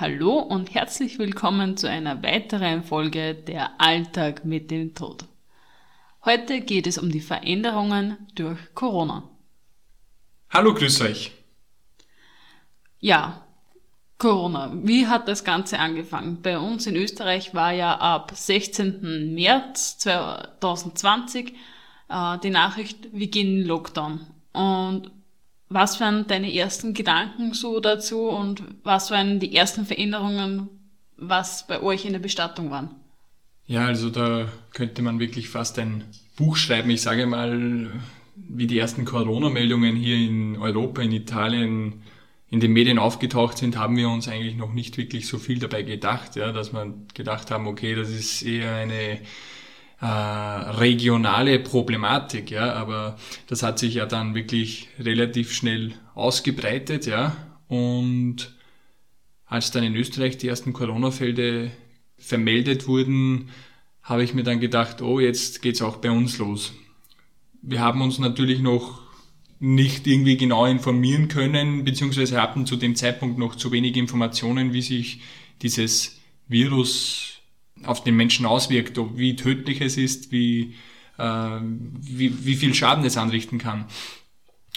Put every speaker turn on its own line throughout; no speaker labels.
Hallo und herzlich willkommen zu einer weiteren Folge Der Alltag mit dem Tod. Heute geht es um die Veränderungen durch Corona.
Hallo, grüß euch.
Ja, Corona. Wie hat das Ganze angefangen? Bei uns in Österreich war ja ab 16. März 2020 äh, die Nachricht, wir gehen in Lockdown. Und was waren deine ersten Gedanken so dazu und was waren die ersten Veränderungen, was bei euch in der Bestattung waren?
Ja, also da könnte man wirklich fast ein Buch schreiben. Ich sage mal, wie die ersten Corona-Meldungen hier in Europa, in Italien, in den Medien aufgetaucht sind, haben wir uns eigentlich noch nicht wirklich so viel dabei gedacht, ja, dass man gedacht haben, okay, das ist eher eine äh, regionale Problematik, ja, aber das hat sich ja dann wirklich relativ schnell ausgebreitet, ja, und als dann in Österreich die ersten Corona-Fälle vermeldet wurden, habe ich mir dann gedacht, oh, jetzt geht's auch bei uns los. Wir haben uns natürlich noch nicht irgendwie genau informieren können, beziehungsweise hatten zu dem Zeitpunkt noch zu wenig Informationen, wie sich dieses Virus auf den Menschen auswirkt, wie tödlich es ist, wie, äh, wie, wie viel Schaden es anrichten kann.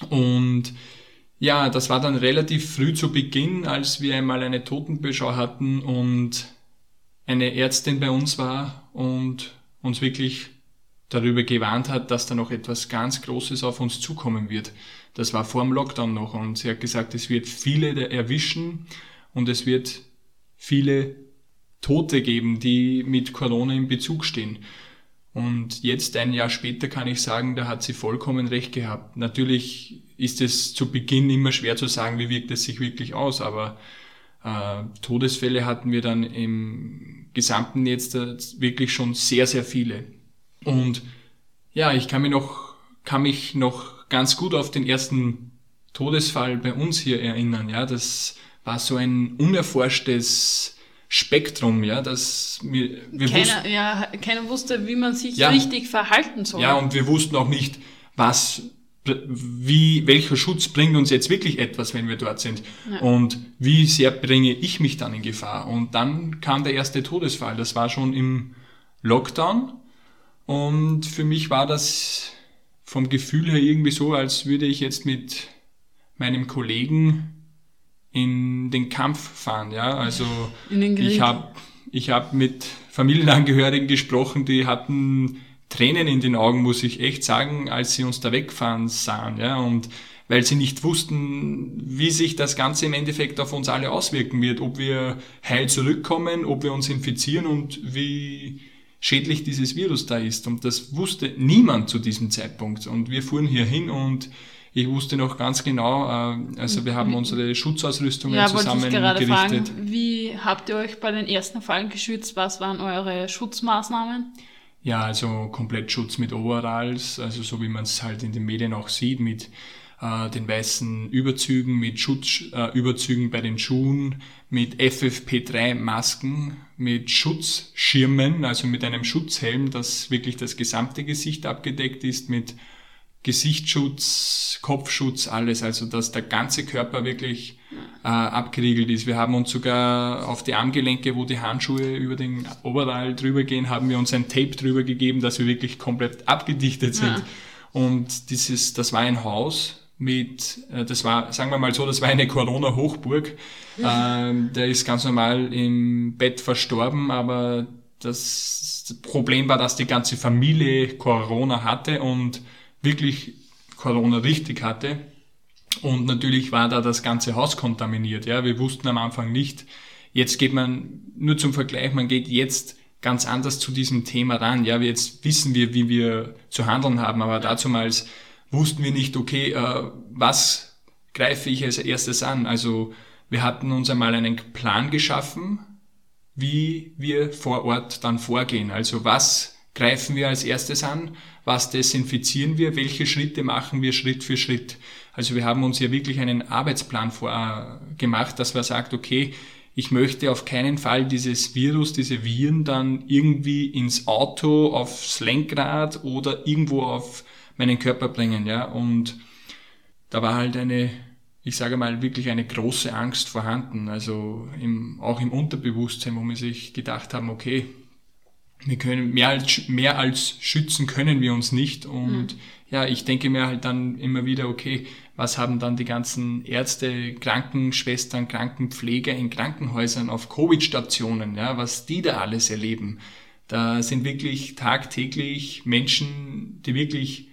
Und ja, das war dann relativ früh zu Beginn, als wir einmal eine Totenbeschau hatten und eine Ärztin bei uns war und uns wirklich darüber gewarnt hat, dass da noch etwas ganz Großes auf uns zukommen wird. Das war vor dem Lockdown noch und sie hat gesagt, es wird viele erwischen und es wird viele Tote geben, die mit Corona in Bezug stehen. Und jetzt, ein Jahr später, kann ich sagen, da hat sie vollkommen recht gehabt. Natürlich ist es zu Beginn immer schwer zu sagen, wie wirkt es sich wirklich aus, aber äh, Todesfälle hatten wir dann im gesamten jetzt wirklich schon sehr, sehr viele. Und ja, ich kann mich noch, kann mich noch ganz gut auf den ersten Todesfall bei uns hier erinnern. Ja, das war so ein unerforschtes Spektrum, ja, dass wir, wir
keiner, wussten, ja, keiner wusste, wie man sich ja, richtig verhalten soll.
Ja, und wir wussten auch nicht, was, wie, welcher Schutz bringt uns jetzt wirklich etwas, wenn wir dort sind? Ja. Und wie sehr bringe ich mich dann in Gefahr? Und dann kam der erste Todesfall. Das war schon im Lockdown. Und für mich war das vom Gefühl her irgendwie so, als würde ich jetzt mit meinem Kollegen in den Kampf fahren. Ja, also ich habe ich hab mit Familienangehörigen gesprochen, die hatten Tränen in den Augen, muss ich echt sagen, als sie uns da wegfahren sahen. Ja, und weil sie nicht wussten, wie sich das Ganze im Endeffekt auf uns alle auswirken wird, ob wir heil zurückkommen, ob wir uns infizieren und wie schädlich dieses Virus da ist. Und das wusste niemand zu diesem Zeitpunkt. Und wir fuhren hier hin und ich wusste noch ganz genau, äh, also wir haben unsere Schutzausrüstungen ja, zusammen gerade gerichtet.
Fragen, wie habt ihr euch bei den ersten Fallen geschützt? Was waren eure Schutzmaßnahmen?
Ja, also komplett Schutz mit Overalls, also so wie man es halt in den Medien auch sieht, mit äh, den weißen Überzügen, mit Schutzüberzügen äh, bei den Schuhen, mit FFP3-Masken, mit Schutzschirmen, also mit einem Schutzhelm, das wirklich das gesamte Gesicht abgedeckt ist, mit Gesichtsschutz, Kopfschutz, alles, also dass der ganze Körper wirklich äh, abgeriegelt ist. Wir haben uns sogar auf die Armgelenke, wo die Handschuhe über den Oberall drüber gehen, haben wir uns ein Tape drüber gegeben, dass wir wirklich komplett abgedichtet sind. Ja. Und dieses, das war ein Haus mit, äh, das war, sagen wir mal so, das war eine Corona-Hochburg. Ähm, der ist ganz normal im Bett verstorben, aber das Problem war, dass die ganze Familie Corona hatte und wirklich Corona richtig hatte. Und natürlich war da das ganze Haus kontaminiert. Ja, wir wussten am Anfang nicht. Jetzt geht man, nur zum Vergleich, man geht jetzt ganz anders zu diesem Thema ran. Ja, jetzt wissen wir, wie wir zu handeln haben, aber dazumals wussten wir nicht, okay, äh, was greife ich als erstes an? Also wir hatten uns einmal einen Plan geschaffen, wie wir vor Ort dann vorgehen. Also was greifen wir als erstes an? Was desinfizieren wir? Welche Schritte machen wir Schritt für Schritt? Also wir haben uns ja wirklich einen Arbeitsplan vor, äh, gemacht, dass man sagt, okay, ich möchte auf keinen Fall dieses Virus, diese Viren dann irgendwie ins Auto, aufs Lenkrad oder irgendwo auf meinen Körper bringen, ja. Und da war halt eine ich sage mal, wirklich eine große Angst vorhanden. Also im, auch im Unterbewusstsein, wo wir sich gedacht haben, okay, wir können mehr als, mehr als schützen können wir uns nicht. Und mhm. ja, ich denke mir halt dann immer wieder, okay, was haben dann die ganzen Ärzte, Krankenschwestern, Krankenpfleger in Krankenhäusern auf Covid-Stationen, ja, was die da alles erleben. Da sind wirklich tagtäglich Menschen, die wirklich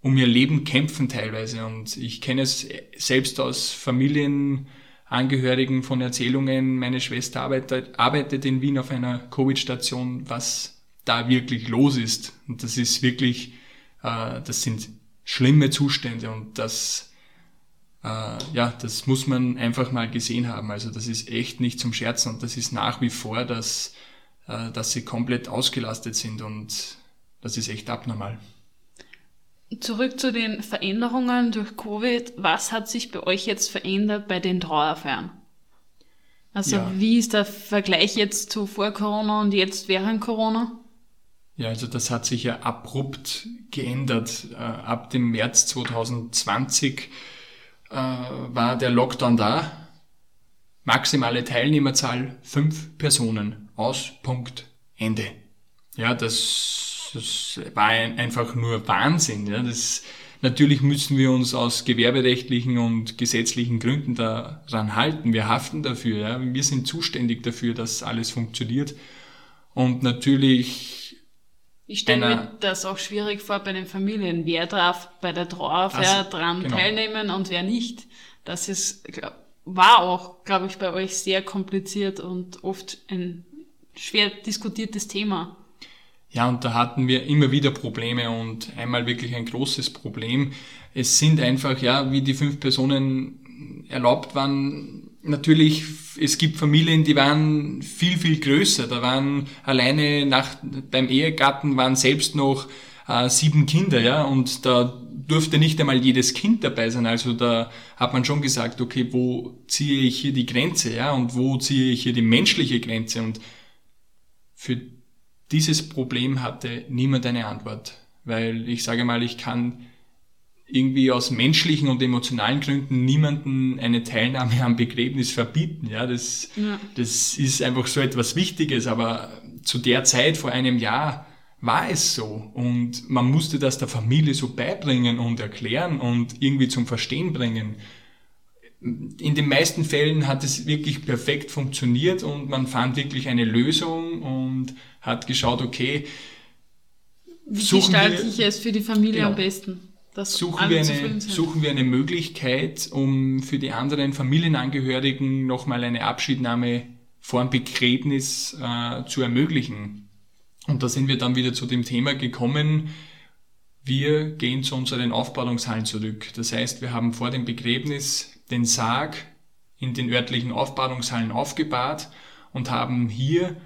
um ihr Leben kämpfen teilweise. Und ich kenne es selbst aus Familienangehörigen von Erzählungen. Meine Schwester arbeitet, arbeitet in Wien auf einer Covid-Station, was da wirklich los ist. Und das ist wirklich, äh, das sind schlimme Zustände und das, äh, ja, das muss man einfach mal gesehen haben. Also das ist echt nicht zum Scherzen und das ist nach wie vor, dass, äh, dass sie komplett ausgelastet sind und das ist echt abnormal.
Zurück zu den Veränderungen durch Covid. Was hat sich bei euch jetzt verändert bei den Trauerfeiern? Also ja. wie ist der Vergleich jetzt zu vor Corona und jetzt während Corona?
Ja, also das hat sich ja abrupt geändert. Äh, ab dem März 2020 äh, war der Lockdown da. Maximale Teilnehmerzahl fünf Personen. Aus, Punkt, Ende. Ja, das das war ein, einfach nur Wahnsinn. Ja. Das, natürlich müssen wir uns aus gewerberechtlichen und gesetzlichen Gründen daran halten. Wir haften dafür. Ja. Wir sind zuständig dafür, dass alles funktioniert. Und natürlich
ich stelle mir das auch schwierig vor bei den Familien. Wer darf bei der Trauerfeier also, dran genau. teilnehmen und wer nicht? Das ist, glaub, war auch, glaube ich, bei euch sehr kompliziert und oft ein schwer diskutiertes Thema.
Ja, und da hatten wir immer wieder Probleme und einmal wirklich ein großes Problem. Es sind einfach, ja, wie die fünf Personen erlaubt waren, natürlich, es gibt Familien, die waren viel, viel größer. Da waren alleine nach, beim Ehegatten waren selbst noch äh, sieben Kinder, ja, und da durfte nicht einmal jedes Kind dabei sein. Also da hat man schon gesagt, okay, wo ziehe ich hier die Grenze, ja, und wo ziehe ich hier die menschliche Grenze? Und für dieses Problem hatte niemand eine Antwort. Weil ich sage mal, ich kann irgendwie aus menschlichen und emotionalen Gründen niemanden eine Teilnahme am Begräbnis verbieten. Ja, das, ja. das ist einfach so etwas Wichtiges, aber zu der Zeit vor einem Jahr war es so und man musste das der Familie so beibringen und erklären und irgendwie zum Verstehen bringen. In den meisten Fällen hat es wirklich perfekt funktioniert und man fand wirklich eine Lösung und hat geschaut, okay,
wie gestalte ich es für die Familie genau, am besten?
suchen, wir eine, suchen wir eine Möglichkeit, um für die anderen Familienangehörigen nochmal eine Abschiednahme vor dem Begräbnis äh, zu ermöglichen. Und da sind wir dann wieder zu dem Thema gekommen, wir gehen zu unseren Aufbahrungshallen zurück. Das heißt, wir haben vor dem Begräbnis den Sarg in den örtlichen Aufbahrungshallen aufgebahrt und haben hier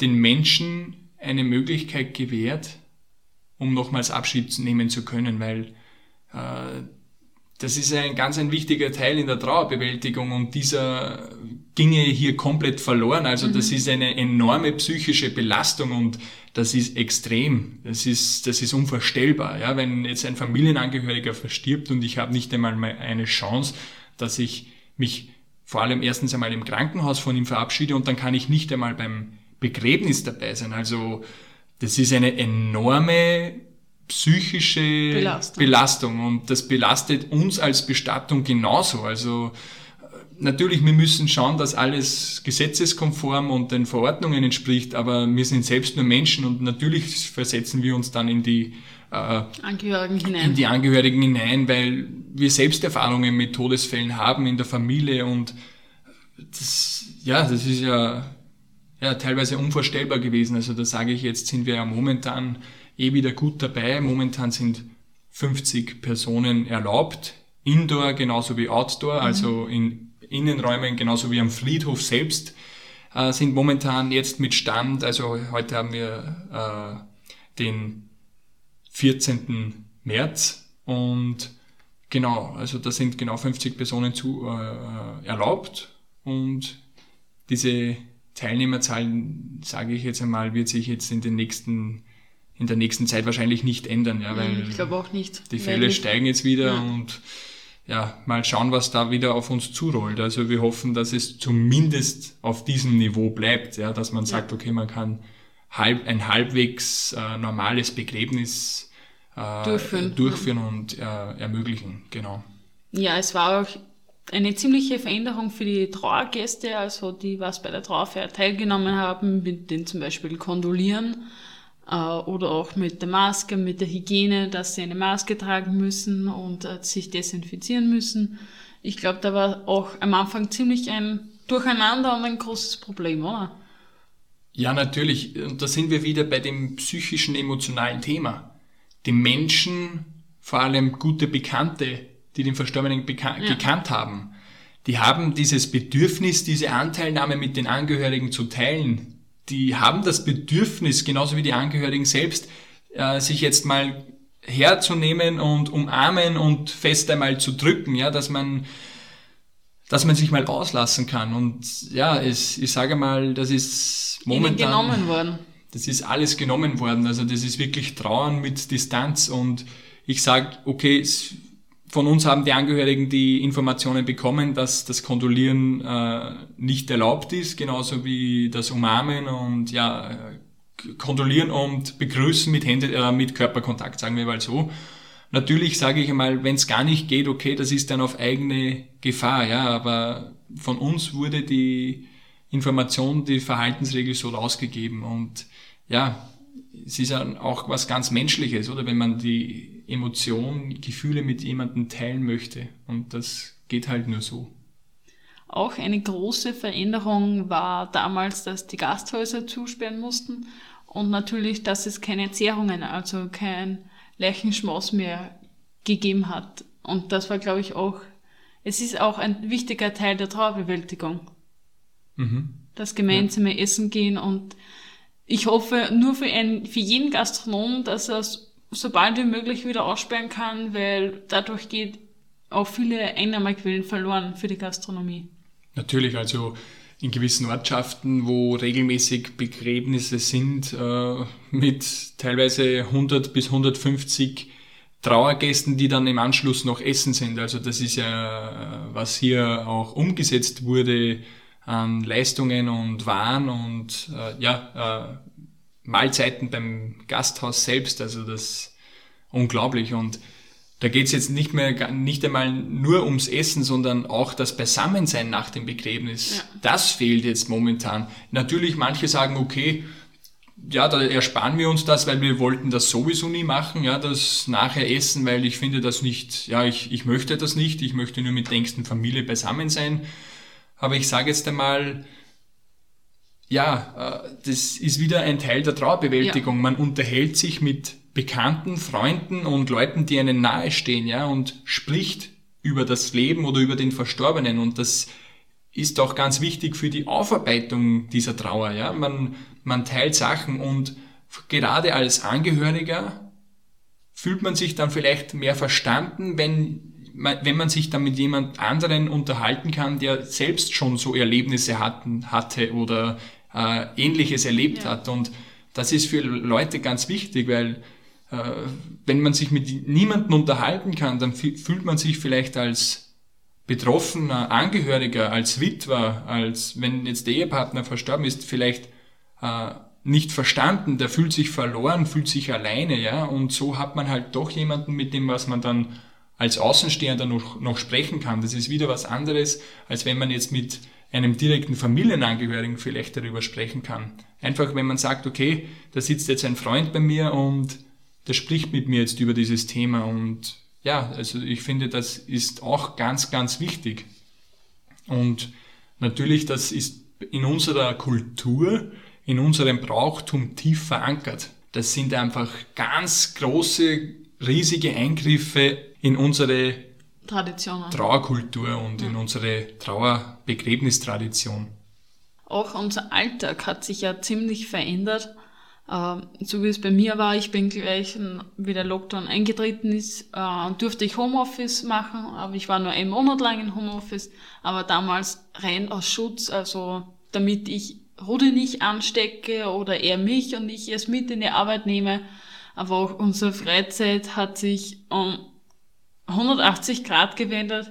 den Menschen eine Möglichkeit gewährt, um nochmals Abschied nehmen zu können, weil äh, das ist ein ganz ein wichtiger Teil in der Trauerbewältigung und dieser ginge hier komplett verloren. Also mhm. das ist eine enorme psychische Belastung und das ist extrem. Das ist, das ist unvorstellbar. Ja, wenn jetzt ein Familienangehöriger verstirbt und ich habe nicht einmal eine Chance, dass ich mich vor allem erstens einmal im Krankenhaus von ihm verabschiede und dann kann ich nicht einmal beim Begräbnis dabei sein. Also das ist eine enorme psychische Belastung. Belastung und das belastet uns als Bestattung genauso. Also natürlich, wir müssen schauen, dass alles gesetzeskonform und den Verordnungen entspricht, aber wir sind selbst nur Menschen und natürlich versetzen wir uns dann in die
äh, Angehörigen hinein.
in die Angehörigen hinein, weil wir selbst Erfahrungen mit Todesfällen haben in der Familie und das, ja, das ist ja ja, teilweise unvorstellbar gewesen. Also da sage ich jetzt, sind wir ja momentan eh wieder gut dabei. Momentan sind 50 Personen erlaubt, Indoor genauso wie Outdoor, mhm. also in Innenräumen genauso wie am Friedhof selbst äh, sind momentan jetzt mit Stand, also heute haben wir äh, den 14. März und genau, also da sind genau 50 Personen zu äh, erlaubt und diese Teilnehmerzahlen, sage ich jetzt einmal, wird sich jetzt in den nächsten in der nächsten Zeit wahrscheinlich nicht ändern, ja, weil
ich glaube auch nicht.
Die Fälle steigen jetzt wieder ja. und ja, mal schauen, was da wieder auf uns zurollt. Also wir hoffen, dass es zumindest auf diesem Niveau bleibt, ja, dass man sagt, okay, man kann halb, ein halbwegs äh, normales Begräbnis äh, durchführen, durchführen und äh, ermöglichen, genau.
Ja, es war auch eine ziemliche Veränderung für die Trauergäste, also die, was bei der Trauerfeier teilgenommen haben, mit den zum Beispiel Kondolieren äh, oder auch mit der Maske, mit der Hygiene, dass sie eine Maske tragen müssen und äh, sich desinfizieren müssen. Ich glaube, da war auch am Anfang ziemlich ein Durcheinander und ein großes Problem, oder?
Ja, natürlich. Und da sind wir wieder bei dem psychischen, emotionalen Thema. Die Menschen, vor allem gute Bekannte, die den Verstorbenen ja. gekannt haben, die haben dieses Bedürfnis, diese Anteilnahme mit den Angehörigen zu teilen die haben das Bedürfnis, genauso wie die Angehörigen selbst, äh, sich jetzt mal herzunehmen und umarmen und fest einmal zu drücken, ja, dass man, dass man sich mal auslassen kann. Und ja, es, ich sage mal, das ist momentan. genommen worden. Das ist alles genommen worden. Also das ist wirklich Trauern mit Distanz und ich sage, okay, es, von uns haben die Angehörigen die Informationen bekommen, dass das Kondolieren äh, nicht erlaubt ist, genauso wie das Umarmen und ja, Kondolieren und Begrüßen mit, Hände, äh, mit Körperkontakt, sagen wir mal so. Natürlich sage ich einmal, wenn es gar nicht geht, okay, das ist dann auf eigene Gefahr, ja, aber von uns wurde die Information, die Verhaltensregel so rausgegeben und ja, es ist auch was ganz Menschliches, oder wenn man die Emotionen, Gefühle mit jemandem teilen möchte. Und das geht halt nur so.
Auch eine große Veränderung war damals, dass die Gasthäuser zusperren mussten und natürlich, dass es keine Zehrungen, also kein Leichenschmaus mehr gegeben hat. Und das war, glaube ich, auch, es ist auch ein wichtiger Teil der Trauerbewältigung. Mhm. Das gemeinsame ja. Essen gehen und ich hoffe nur für, einen, für jeden Gastronom, dass er sobald wie möglich wieder aussperren kann, weil dadurch geht auch viele Einnahmequellen verloren für die Gastronomie.
Natürlich, also in gewissen Ortschaften, wo regelmäßig Begräbnisse sind, äh, mit teilweise 100 bis 150 Trauergästen, die dann im Anschluss noch essen sind. Also das ist ja, was hier auch umgesetzt wurde an Leistungen und Waren und äh, ja, äh, Mahlzeiten beim Gasthaus selbst, also das unglaublich. Und da geht's jetzt nicht mehr nicht einmal nur ums Essen, sondern auch das Beisammensein nach dem Begräbnis. Ja. Das fehlt jetzt momentan. Natürlich, manche sagen, okay, ja, da ersparen wir uns das, weil wir wollten das sowieso nie machen, ja, das nachher essen, weil ich finde das nicht, ja, ich, ich möchte das nicht, ich möchte nur mit der engsten Familie beisammen sein. Aber ich sage jetzt einmal, ja, äh, das ist wieder ein Teil der Trauerbewältigung. Ja. Man unterhält sich mit Bekannten, Freunden und Leuten, die einen nahestehen, ja, und spricht über das Leben oder über den Verstorbenen. Und das ist auch ganz wichtig für die Aufarbeitung dieser Trauer, ja. Man, man teilt Sachen und gerade als Angehöriger fühlt man sich dann vielleicht mehr verstanden, wenn wenn man sich dann mit jemand anderen unterhalten kann, der selbst schon so Erlebnisse hatten, hatte oder äh, Ähnliches erlebt ja. hat. Und das ist für Leute ganz wichtig, weil äh, wenn man sich mit niemandem unterhalten kann, dann fühlt man sich vielleicht als betroffener Angehöriger, als Witwer, als wenn jetzt der Ehepartner verstorben ist, vielleicht äh, nicht verstanden, der fühlt sich verloren, fühlt sich alleine, ja, und so hat man halt doch jemanden, mit dem was man dann als Außenstehender noch, noch sprechen kann. Das ist wieder was anderes, als wenn man jetzt mit einem direkten Familienangehörigen vielleicht darüber sprechen kann. Einfach, wenn man sagt, okay, da sitzt jetzt ein Freund bei mir und der spricht mit mir jetzt über dieses Thema und ja, also ich finde, das ist auch ganz, ganz wichtig. Und natürlich, das ist in unserer Kultur, in unserem Brauchtum tief verankert. Das sind einfach ganz große, riesige Eingriffe in unsere Traditionen. Trauerkultur und ja. in unsere Trauerbegräbnistradition.
Auch unser Alltag hat sich ja ziemlich verändert. Uh, so wie es bei mir war, ich bin gleich, wie der Lockdown eingetreten ist, uh, durfte ich Homeoffice machen, aber ich war nur einen Monat lang in Homeoffice, aber damals rein aus Schutz, also damit ich Rudi nicht anstecke oder er mich und ich es mit in die Arbeit nehme. Aber auch unsere Freizeit hat sich um 180 Grad gewendet.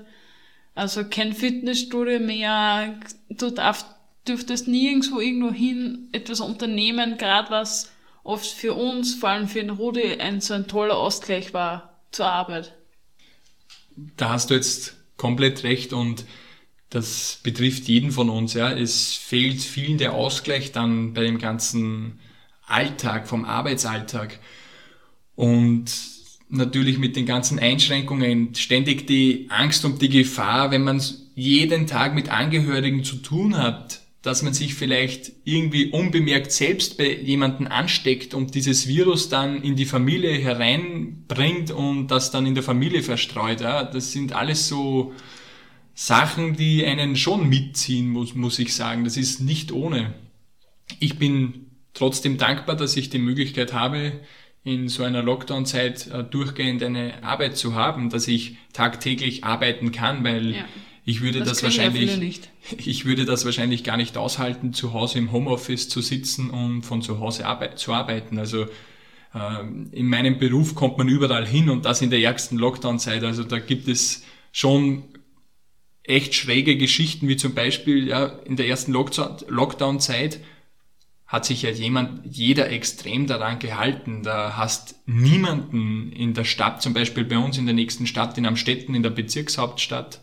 Also kein Fitnessstudio mehr. Du darfst, dürftest nirgendwo irgendwo hin etwas unternehmen, gerade was oft für uns, vor allem für den Rudi, ein so ein toller Ausgleich war zur Arbeit.
Da hast du jetzt komplett recht und das betrifft jeden von uns. Ja. Es fehlt vielen der Ausgleich dann bei dem ganzen Alltag, vom Arbeitsalltag. Und natürlich mit den ganzen Einschränkungen ständig die Angst und die Gefahr, wenn man jeden Tag mit Angehörigen zu tun hat, dass man sich vielleicht irgendwie unbemerkt selbst bei jemanden ansteckt und dieses Virus dann in die Familie hereinbringt und das dann in der Familie verstreut. Ja, das sind alles so Sachen, die einen schon mitziehen, muss, muss ich sagen. Das ist nicht ohne. Ich bin trotzdem dankbar, dass ich die Möglichkeit habe, in so einer Lockdown-Zeit äh, durchgehend eine Arbeit zu haben, dass ich tagtäglich arbeiten kann, weil ja. ich würde das, das wahrscheinlich, ich würde das wahrscheinlich gar nicht aushalten, zu Hause im Homeoffice zu sitzen und von zu Hause arbeit zu arbeiten. Also äh, in meinem Beruf kommt man überall hin und das in der ärgsten Lockdown-Zeit. Also da gibt es schon echt schräge Geschichten, wie zum Beispiel ja, in der ersten Lockdown-Zeit hat sich ja jemand, jeder extrem daran gehalten. Da hast niemanden in der Stadt, zum Beispiel bei uns in der nächsten Stadt, in Amstetten, in der Bezirkshauptstadt,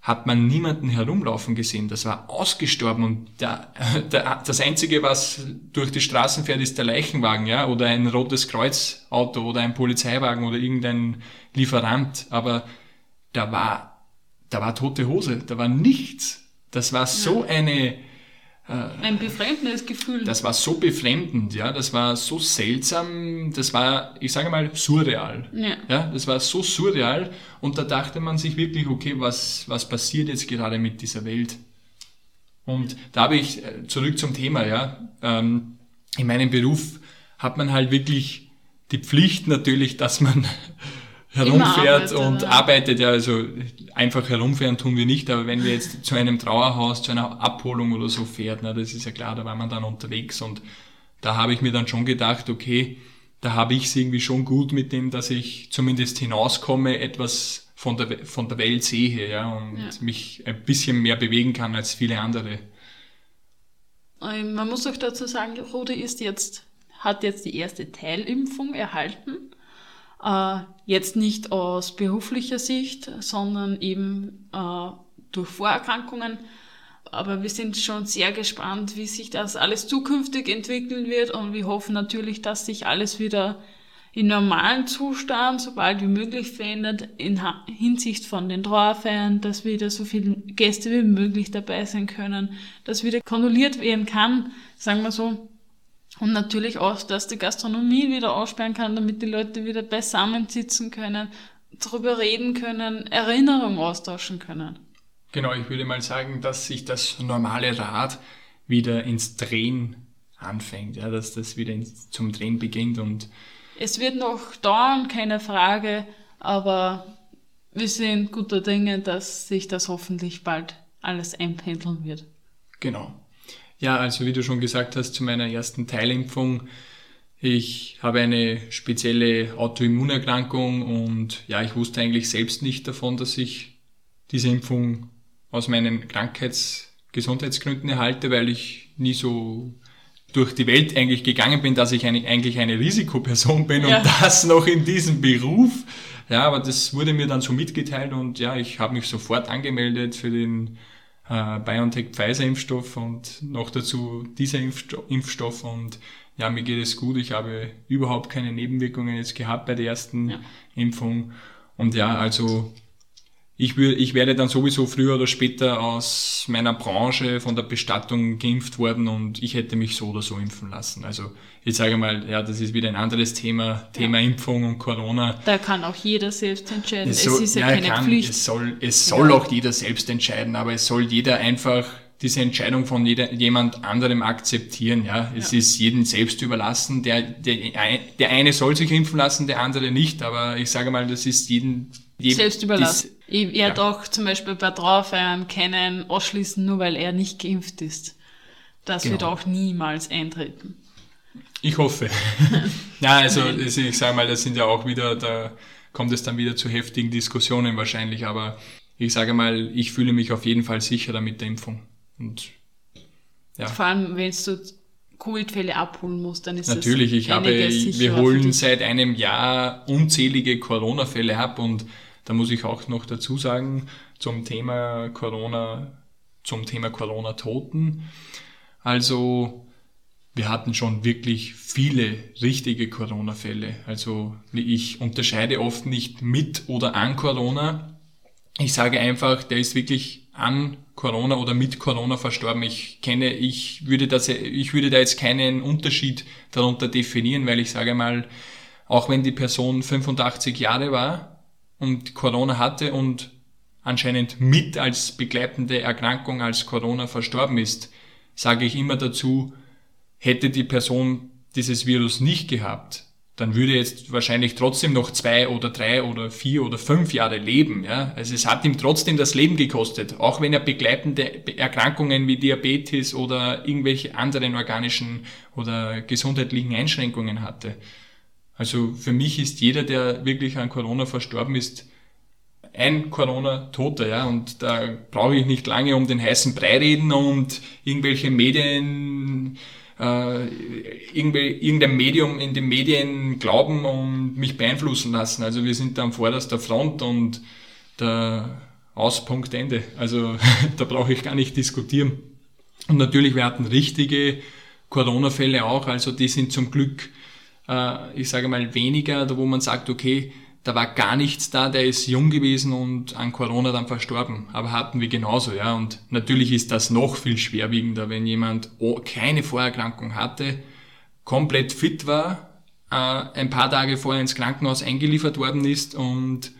hat man niemanden herumlaufen gesehen. Das war ausgestorben und der, der, das Einzige, was durch die Straßen fährt, ist der Leichenwagen, ja, oder ein rotes Kreuzauto oder ein Polizeiwagen oder irgendein Lieferant. Aber da war, da war tote Hose, da war nichts. Das war so eine,
ein befremdendes Gefühl.
Das war so befremdend, ja, das war so seltsam, das war, ich sage mal, surreal. Ja. ja. Das war so surreal und da dachte man sich wirklich, okay, was, was passiert jetzt gerade mit dieser Welt? Und da habe ich, äh, zurück zum Thema, ja, ähm, in meinem Beruf hat man halt wirklich die Pflicht natürlich, dass man herumfährt arbeitet, und oder? arbeitet. Ja, also einfach herumfahren tun wir nicht, aber wenn wir jetzt zu einem Trauerhaus, zu einer Abholung oder so fährt, na, das ist ja klar, da war man dann unterwegs und da habe ich mir dann schon gedacht, okay, da habe ich es irgendwie schon gut mit dem, dass ich zumindest hinauskomme, etwas von der, von der Welt sehe, ja, und ja. mich ein bisschen mehr bewegen kann als viele andere.
Ähm, man muss auch dazu sagen, Rudi ist jetzt, hat jetzt die erste Teilimpfung erhalten. Äh, jetzt nicht aus beruflicher Sicht, sondern eben äh, durch Vorerkrankungen. Aber wir sind schon sehr gespannt, wie sich das alles zukünftig entwickeln wird und wir hoffen natürlich, dass sich alles wieder in normalen Zustand, sobald wie möglich verändert, in Hinsicht von den Trauerfeiern, dass wieder so viele Gäste wie möglich dabei sein können, dass wieder kondoliert werden kann, sagen wir so, und natürlich auch, dass die Gastronomie wieder aussperren kann, damit die Leute wieder beisammen sitzen können, darüber reden können, Erinnerungen austauschen können.
Genau, ich würde mal sagen, dass sich das normale Rad wieder ins Drehen anfängt, ja, dass das wieder ins, zum Drehen beginnt und
es wird noch dauern, keine Frage, aber wir sind guter Dinge, dass sich das hoffentlich bald alles einpendeln wird.
Genau. Ja, also wie du schon gesagt hast, zu meiner ersten Teilimpfung. Ich habe eine spezielle Autoimmunerkrankung und ja, ich wusste eigentlich selbst nicht davon, dass ich diese Impfung aus meinen Krankheits-, Gesundheitsgründen erhalte, weil ich nie so durch die Welt eigentlich gegangen bin, dass ich eine, eigentlich eine Risikoperson bin ja. und das noch in diesem Beruf. Ja, aber das wurde mir dann so mitgeteilt und ja, ich habe mich sofort angemeldet für den äh, BioNTech-Pfizer-Impfstoff und noch dazu dieser Impfstoff und ja, mir geht es gut. Ich habe überhaupt keine Nebenwirkungen jetzt gehabt bei der ersten ja. Impfung. Und ja, also ich, würde, ich werde dann sowieso früher oder später aus meiner Branche von der Bestattung geimpft worden und ich hätte mich so oder so impfen lassen. Also ich sage mal, ja, das ist wieder ein anderes Thema, Thema ja. Impfung und Corona.
Da kann auch jeder selbst entscheiden. Es, soll, es ist ja, ja keine kann, Pflicht.
Es soll, es soll ja. auch jeder selbst entscheiden, aber es soll jeder einfach diese Entscheidung von jeder, jemand anderem akzeptieren. Ja, es ja. ist jedem selbst überlassen. Der, der, der eine soll sich impfen lassen, der andere nicht. Aber ich sage mal, das ist jedem
selbst überlassen. Ich werde ja. auch zum Beispiel bei Trauerfeiern keinen ausschließen, nur weil er nicht geimpft ist. Das genau. wird auch niemals eintreten.
Ich hoffe. ja, also ich sage mal, das sind ja auch wieder, da kommt es dann wieder zu heftigen Diskussionen wahrscheinlich. Aber ich sage mal, ich fühle mich auf jeden Fall sicherer mit der Impfung. Und
ja. Vor allem, wenn du Covid-Fälle abholen musst, dann ist
Natürlich, das ich habe, wir holen seit einem Jahr unzählige Corona-Fälle ab und da muss ich auch noch dazu sagen, zum Thema Corona, zum Thema Corona-Toten. Also, wir hatten schon wirklich viele richtige Corona-Fälle. Also, ich unterscheide oft nicht mit oder an Corona. Ich sage einfach, der ist wirklich an Corona oder mit Corona verstorben. Ich kenne, ich würde das, ich würde da jetzt keinen Unterschied darunter definieren, weil ich sage mal, auch wenn die Person 85 Jahre war und Corona hatte und anscheinend mit als begleitende Erkrankung als Corona verstorben ist, sage ich immer dazu, hätte die Person dieses Virus nicht gehabt, dann würde jetzt wahrscheinlich trotzdem noch zwei oder drei oder vier oder fünf Jahre leben. Ja? Also es hat ihm trotzdem das Leben gekostet, auch wenn er begleitende Erkrankungen wie Diabetes oder irgendwelche anderen organischen oder gesundheitlichen Einschränkungen hatte. Also für mich ist jeder, der wirklich an Corona verstorben ist, ein Corona-Toter, ja, und da brauche ich nicht lange um den heißen Brei reden und irgendwelche Medien äh, irgendein Medium in den Medien glauben und mich beeinflussen lassen. Also wir sind da am vorderster Front und der Auspunkt Ende. Also da brauche ich gar nicht diskutieren. Und natürlich, wir hatten richtige Corona-Fälle auch, also die sind zum Glück, äh, ich sage mal, weniger, da wo man sagt, okay, da war gar nichts da, der ist jung gewesen und an Corona dann verstorben. Aber hatten wir genauso, ja. Und natürlich ist das noch viel schwerwiegender, wenn jemand keine Vorerkrankung hatte, komplett fit war, äh, ein paar Tage vorher ins Krankenhaus eingeliefert worden ist und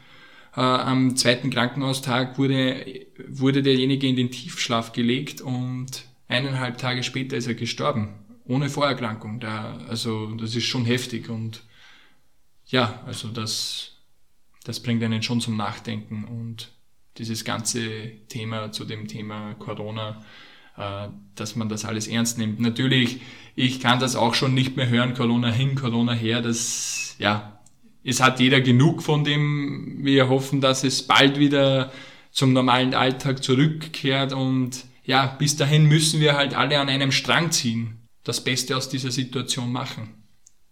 äh, am zweiten Krankenhaustag wurde, wurde derjenige in den Tiefschlaf gelegt und eineinhalb Tage später ist er gestorben. Ohne Vorerkrankung. Da, also das ist schon heftig und ja, also das das bringt einen schon zum Nachdenken und dieses ganze Thema zu dem Thema Corona, äh, dass man das alles ernst nimmt. Natürlich, ich kann das auch schon nicht mehr hören, Corona hin, Corona her, das, ja, es hat jeder genug von dem. Wir hoffen, dass es bald wieder zum normalen Alltag zurückkehrt und ja, bis dahin müssen wir halt alle an einem Strang ziehen, das Beste aus dieser Situation machen.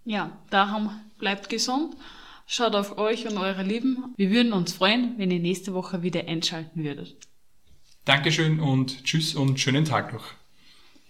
Ja, darum bleibt gesund. Schaut auf euch und eure Lieben. Wir würden uns freuen, wenn ihr nächste Woche wieder einschalten würdet.
Dankeschön und tschüss und schönen Tag noch.